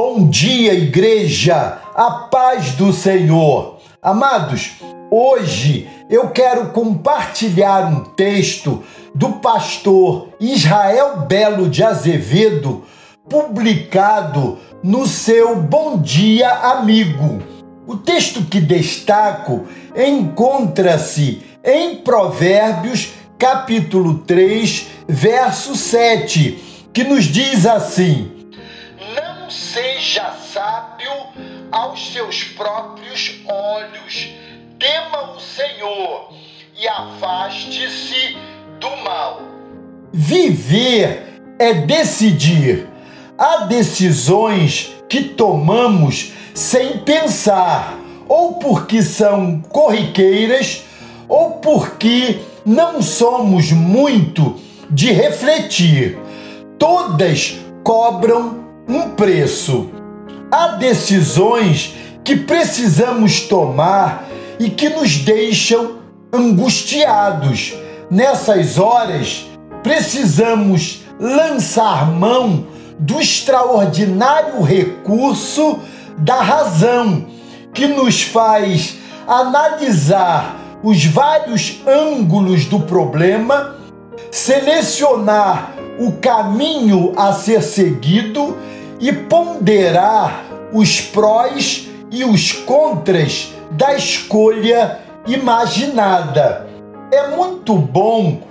Bom dia, igreja, a paz do Senhor. Amados, hoje eu quero compartilhar um texto do pastor Israel Belo de Azevedo, publicado no seu Bom Dia Amigo. O texto que destaco encontra-se em Provérbios, capítulo 3, verso 7, que nos diz assim: Seja sábio aos seus próprios olhos, tema o Senhor e afaste-se do mal. Viver é decidir. Há decisões que tomamos sem pensar, ou porque são corriqueiras, ou porque não somos muito de refletir. Todas cobram um preço. Há decisões que precisamos tomar e que nos deixam angustiados. Nessas horas, precisamos lançar mão do extraordinário recurso da razão, que nos faz analisar os vários ângulos do problema, selecionar o caminho a ser seguido e ponderar os prós e os contras da escolha imaginada. É muito bom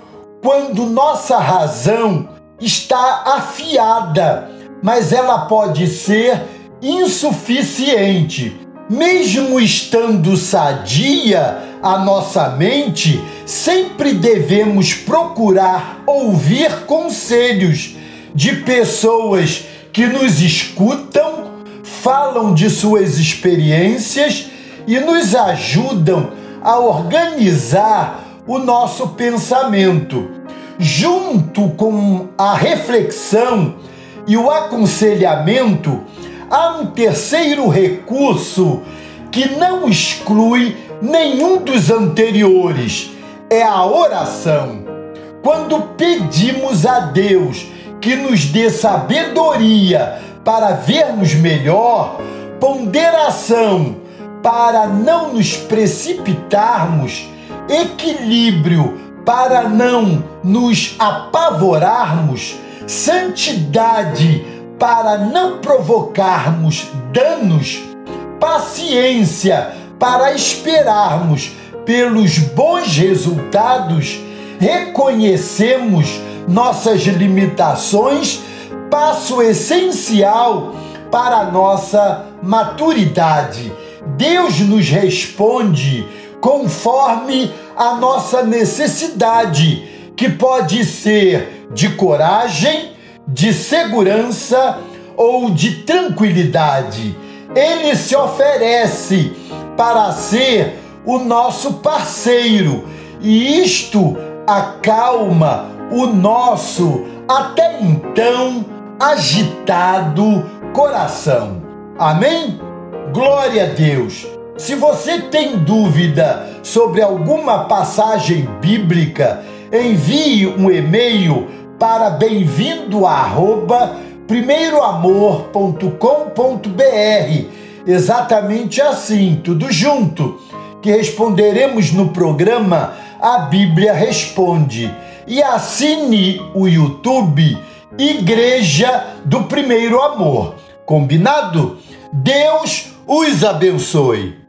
quando nossa razão está afiada, mas ela pode ser insuficiente. Mesmo estando sadia a nossa mente, sempre devemos procurar ouvir conselhos de pessoas que nos escutam, falam de suas experiências e nos ajudam a organizar o nosso pensamento. Junto com a reflexão e o aconselhamento, há um terceiro recurso que não exclui nenhum dos anteriores: é a oração. Quando pedimos a Deus que nos dê sabedoria para vermos melhor, ponderação para não nos precipitarmos, equilíbrio para não nos apavorarmos, santidade para não provocarmos danos, paciência para esperarmos pelos bons resultados, reconhecemos nossas limitações, passo essencial para a nossa maturidade. Deus nos responde conforme a nossa necessidade, que pode ser de coragem, de segurança ou de tranquilidade. Ele se oferece para ser o nosso parceiro e isto acalma o nosso até então agitado coração. Amém? Glória a Deus! Se você tem dúvida sobre alguma passagem bíblica, envie um e-mail para bem-vindo primeiroamor.com.br. Exatamente assim, tudo junto, que responderemos no programa A Bíblia Responde. E assine o YouTube Igreja do Primeiro Amor. Combinado? Deus os abençoe.